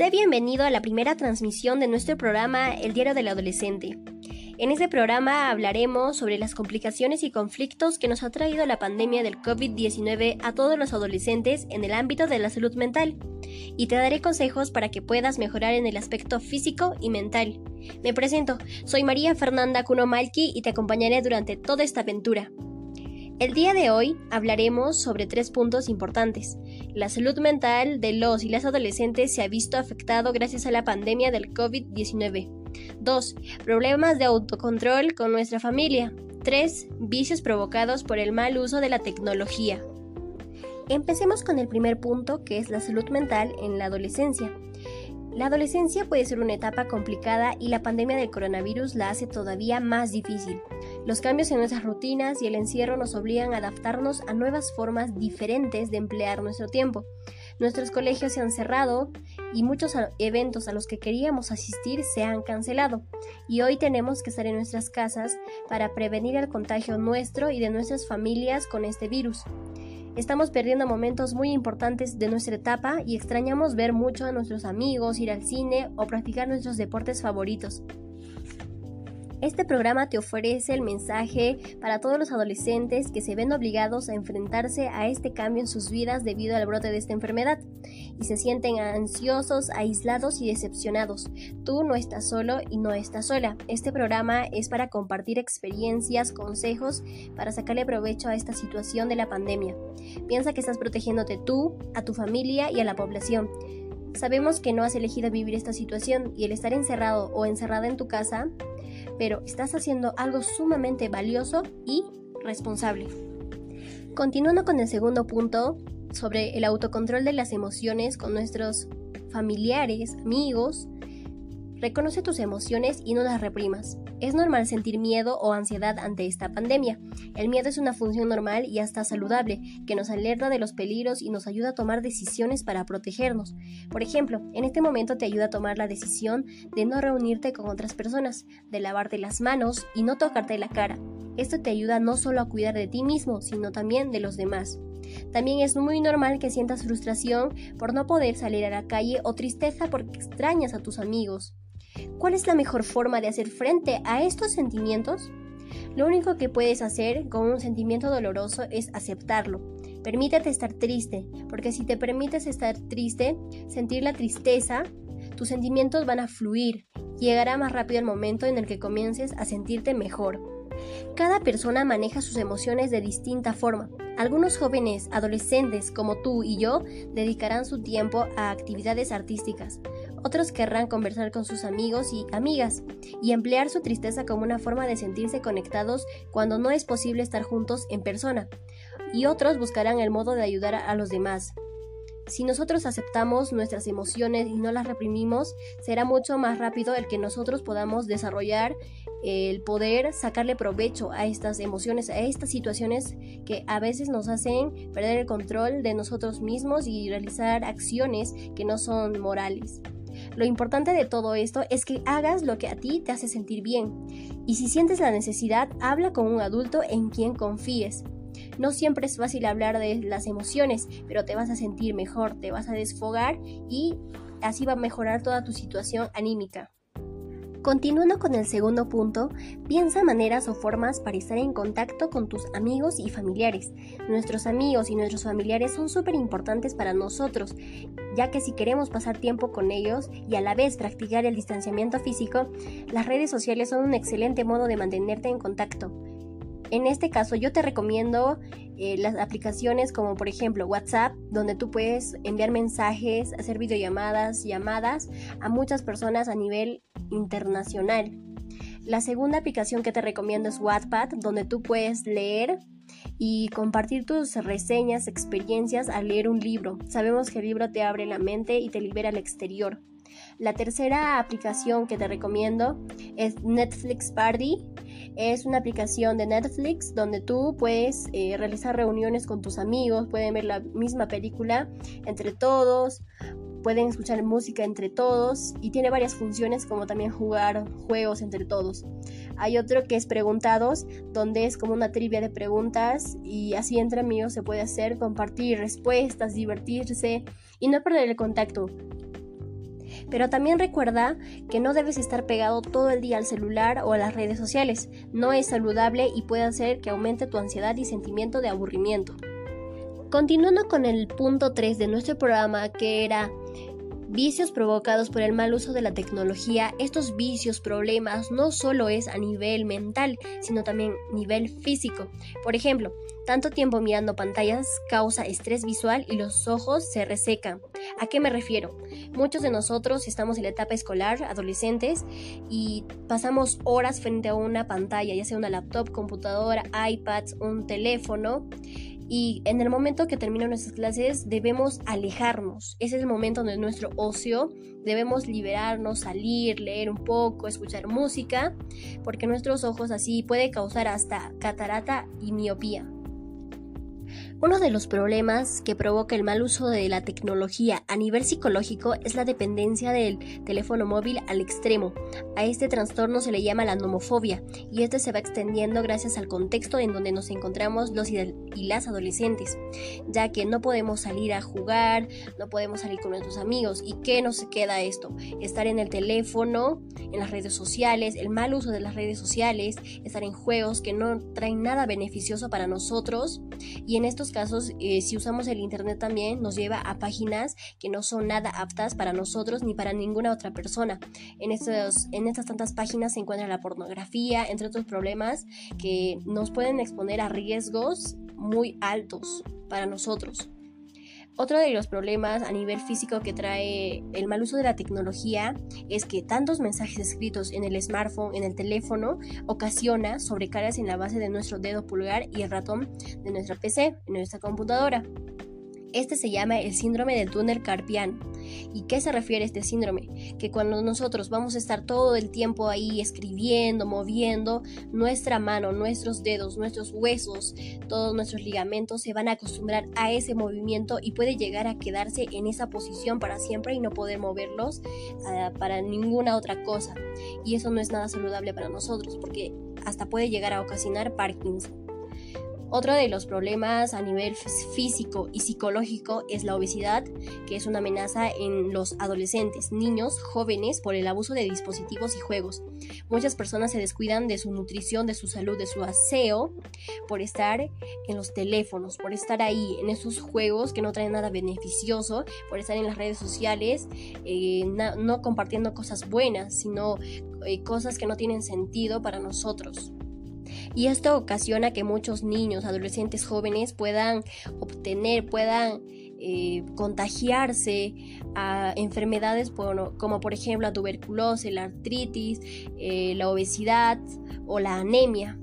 Sé bienvenido a la primera transmisión de nuestro programa El Diario del Adolescente. En este programa hablaremos sobre las complicaciones y conflictos que nos ha traído la pandemia del COVID-19 a todos los adolescentes en el ámbito de la salud mental y te daré consejos para que puedas mejorar en el aspecto físico y mental. Me presento, soy María Fernanda Cuno Malki y te acompañaré durante toda esta aventura. El día de hoy hablaremos sobre tres puntos importantes. La salud mental de los y las adolescentes se ha visto afectado gracias a la pandemia del COVID-19. 2. Problemas de autocontrol con nuestra familia. 3. Vicios provocados por el mal uso de la tecnología. Empecemos con el primer punto que es la salud mental en la adolescencia. La adolescencia puede ser una etapa complicada y la pandemia del coronavirus la hace todavía más difícil. Los cambios en nuestras rutinas y el encierro nos obligan a adaptarnos a nuevas formas diferentes de emplear nuestro tiempo. Nuestros colegios se han cerrado y muchos eventos a los que queríamos asistir se han cancelado. Y hoy tenemos que estar en nuestras casas para prevenir el contagio nuestro y de nuestras familias con este virus. Estamos perdiendo momentos muy importantes de nuestra etapa y extrañamos ver mucho a nuestros amigos, ir al cine o practicar nuestros deportes favoritos. Este programa te ofrece el mensaje para todos los adolescentes que se ven obligados a enfrentarse a este cambio en sus vidas debido al brote de esta enfermedad y se sienten ansiosos, aislados y decepcionados. Tú no estás solo y no estás sola. Este programa es para compartir experiencias, consejos, para sacarle provecho a esta situación de la pandemia. Piensa que estás protegiéndote tú, a tu familia y a la población. Sabemos que no has elegido vivir esta situación y el estar encerrado o encerrada en tu casa pero estás haciendo algo sumamente valioso y responsable. Continuando con el segundo punto sobre el autocontrol de las emociones con nuestros familiares, amigos, Reconoce tus emociones y no las reprimas. Es normal sentir miedo o ansiedad ante esta pandemia. El miedo es una función normal y hasta saludable, que nos alerta de los peligros y nos ayuda a tomar decisiones para protegernos. Por ejemplo, en este momento te ayuda a tomar la decisión de no reunirte con otras personas, de lavarte las manos y no tocarte la cara. Esto te ayuda no solo a cuidar de ti mismo, sino también de los demás. También es muy normal que sientas frustración por no poder salir a la calle o tristeza porque extrañas a tus amigos. ¿Cuál es la mejor forma de hacer frente a estos sentimientos? Lo único que puedes hacer con un sentimiento doloroso es aceptarlo. Permítete estar triste, porque si te permites estar triste, sentir la tristeza, tus sentimientos van a fluir. Llegará más rápido el momento en el que comiences a sentirte mejor. Cada persona maneja sus emociones de distinta forma. Algunos jóvenes, adolescentes como tú y yo, dedicarán su tiempo a actividades artísticas. Otros querrán conversar con sus amigos y amigas y emplear su tristeza como una forma de sentirse conectados cuando no es posible estar juntos en persona. Y otros buscarán el modo de ayudar a los demás. Si nosotros aceptamos nuestras emociones y no las reprimimos, será mucho más rápido el que nosotros podamos desarrollar el poder sacarle provecho a estas emociones, a estas situaciones que a veces nos hacen perder el control de nosotros mismos y realizar acciones que no son morales. Lo importante de todo esto es que hagas lo que a ti te hace sentir bien. Y si sientes la necesidad, habla con un adulto en quien confíes. No siempre es fácil hablar de las emociones, pero te vas a sentir mejor, te vas a desfogar y así va a mejorar toda tu situación anímica. Continuando con el segundo punto, piensa maneras o formas para estar en contacto con tus amigos y familiares. Nuestros amigos y nuestros familiares son súper importantes para nosotros, ya que si queremos pasar tiempo con ellos y a la vez practicar el distanciamiento físico, las redes sociales son un excelente modo de mantenerte en contacto. En este caso yo te recomiendo eh, las aplicaciones como por ejemplo WhatsApp, donde tú puedes enviar mensajes, hacer videollamadas, llamadas a muchas personas a nivel internacional. La segunda aplicación que te recomiendo es Wattpad, donde tú puedes leer y compartir tus reseñas, experiencias al leer un libro. Sabemos que el libro te abre la mente y te libera al exterior. La tercera aplicación que te recomiendo es Netflix Party. Es una aplicación de Netflix donde tú puedes eh, realizar reuniones con tus amigos, pueden ver la misma película entre todos, pueden escuchar música entre todos y tiene varias funciones como también jugar juegos entre todos. Hay otro que es preguntados, donde es como una trivia de preguntas y así entre amigos se puede hacer, compartir respuestas, divertirse y no perder el contacto. Pero también recuerda que no debes estar pegado todo el día al celular o a las redes sociales. No es saludable y puede hacer que aumente tu ansiedad y sentimiento de aburrimiento. Continuando con el punto 3 de nuestro programa que era vicios provocados por el mal uso de la tecnología, estos vicios, problemas, no solo es a nivel mental, sino también nivel físico. Por ejemplo, tanto tiempo mirando pantallas causa estrés visual y los ojos se resecan. ¿A qué me refiero? Muchos de nosotros estamos en la etapa escolar, adolescentes, y pasamos horas frente a una pantalla, ya sea una laptop, computadora, iPad, un teléfono, y en el momento que terminan nuestras clases debemos alejarnos. Ese es el momento de nuestro ocio. Debemos liberarnos, salir, leer un poco, escuchar música, porque nuestros ojos así puede causar hasta catarata y miopía. Uno de los problemas que provoca el mal uso de la tecnología a nivel psicológico es la dependencia del teléfono móvil al extremo. A este trastorno se le llama la nomofobia y este se va extendiendo gracias al contexto en donde nos encontramos los y las adolescentes, ya que no podemos salir a jugar, no podemos salir con nuestros amigos. ¿Y qué nos queda esto? Estar en el teléfono, en las redes sociales, el mal uso de las redes sociales, estar en juegos que no traen nada beneficioso para nosotros y en estos casos, eh, si usamos el Internet también, nos lleva a páginas que no son nada aptas para nosotros ni para ninguna otra persona. En, estos, en estas tantas páginas se encuentra la pornografía, entre otros problemas que nos pueden exponer a riesgos muy altos para nosotros. Otro de los problemas a nivel físico que trae el mal uso de la tecnología es que tantos mensajes escritos en el smartphone, en el teléfono, ocasiona sobrecargas en la base de nuestro dedo pulgar y el ratón de nuestra PC, en nuestra computadora. Este se llama el síndrome del túnel carpiano. ¿Y qué se refiere a este síndrome? Que cuando nosotros vamos a estar todo el tiempo ahí escribiendo, moviendo, nuestra mano, nuestros dedos, nuestros huesos, todos nuestros ligamentos se van a acostumbrar a ese movimiento y puede llegar a quedarse en esa posición para siempre y no poder moverlos uh, para ninguna otra cosa. Y eso no es nada saludable para nosotros porque hasta puede llegar a ocasionar Parkinson. Otro de los problemas a nivel físico y psicológico es la obesidad, que es una amenaza en los adolescentes, niños, jóvenes por el abuso de dispositivos y juegos. Muchas personas se descuidan de su nutrición, de su salud, de su aseo por estar en los teléfonos, por estar ahí en esos juegos que no traen nada beneficioso, por estar en las redes sociales, eh, no compartiendo cosas buenas, sino eh, cosas que no tienen sentido para nosotros y esto ocasiona que muchos niños, adolescentes, jóvenes puedan obtener, puedan eh, contagiarse a enfermedades como por ejemplo la tuberculosis, la artritis, eh, la obesidad o la anemia.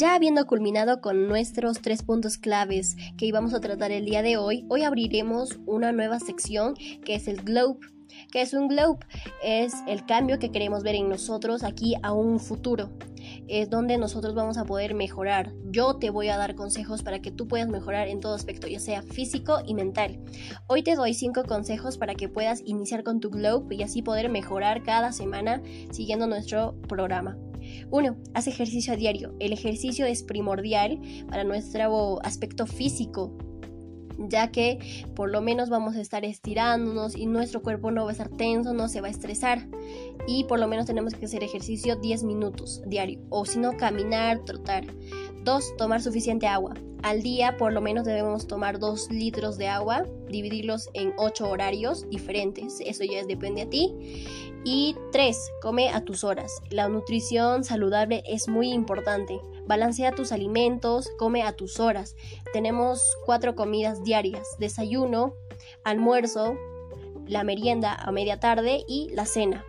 Ya habiendo culminado con nuestros tres puntos claves que íbamos a tratar el día de hoy, hoy abriremos una nueva sección que es el Globe. que es un globe? Es el cambio que queremos ver en nosotros aquí a un futuro es donde nosotros vamos a poder mejorar. Yo te voy a dar consejos para que tú puedas mejorar en todo aspecto, ya sea físico y mental. Hoy te doy 5 consejos para que puedas iniciar con tu Globe y así poder mejorar cada semana siguiendo nuestro programa. 1. Haz ejercicio a diario. El ejercicio es primordial para nuestro aspecto físico, ya que por lo menos vamos a estar estirándonos y nuestro cuerpo no va a estar tenso, no se va a estresar y por lo menos tenemos que hacer ejercicio 10 minutos diario o si no caminar, trotar. 2. Tomar suficiente agua. Al día por lo menos debemos tomar 2 litros de agua, dividirlos en 8 horarios diferentes, eso ya depende a ti. Y 3. Come a tus horas. La nutrición saludable es muy importante. Balancea tus alimentos, come a tus horas. Tenemos 4 comidas diarias, desayuno, almuerzo, la merienda a media tarde y la cena.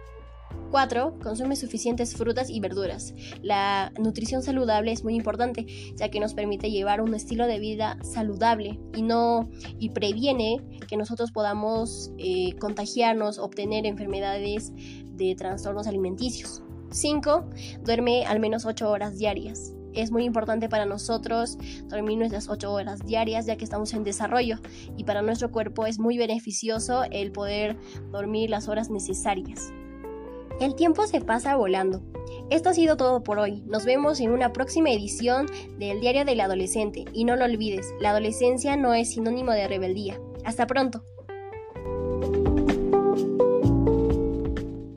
4. Consume suficientes frutas y verduras. La nutrición saludable es muy importante, ya que nos permite llevar un estilo de vida saludable y no y previene que nosotros podamos eh, contagiarnos, obtener enfermedades de trastornos alimenticios. 5. Duerme al menos 8 horas diarias. Es muy importante para nosotros dormir nuestras 8 horas diarias ya que estamos en desarrollo y para nuestro cuerpo es muy beneficioso el poder dormir las horas necesarias. El tiempo se pasa volando. Esto ha sido todo por hoy. Nos vemos en una próxima edición del Diario del Adolescente. Y no lo olvides, la adolescencia no es sinónimo de rebeldía. Hasta pronto.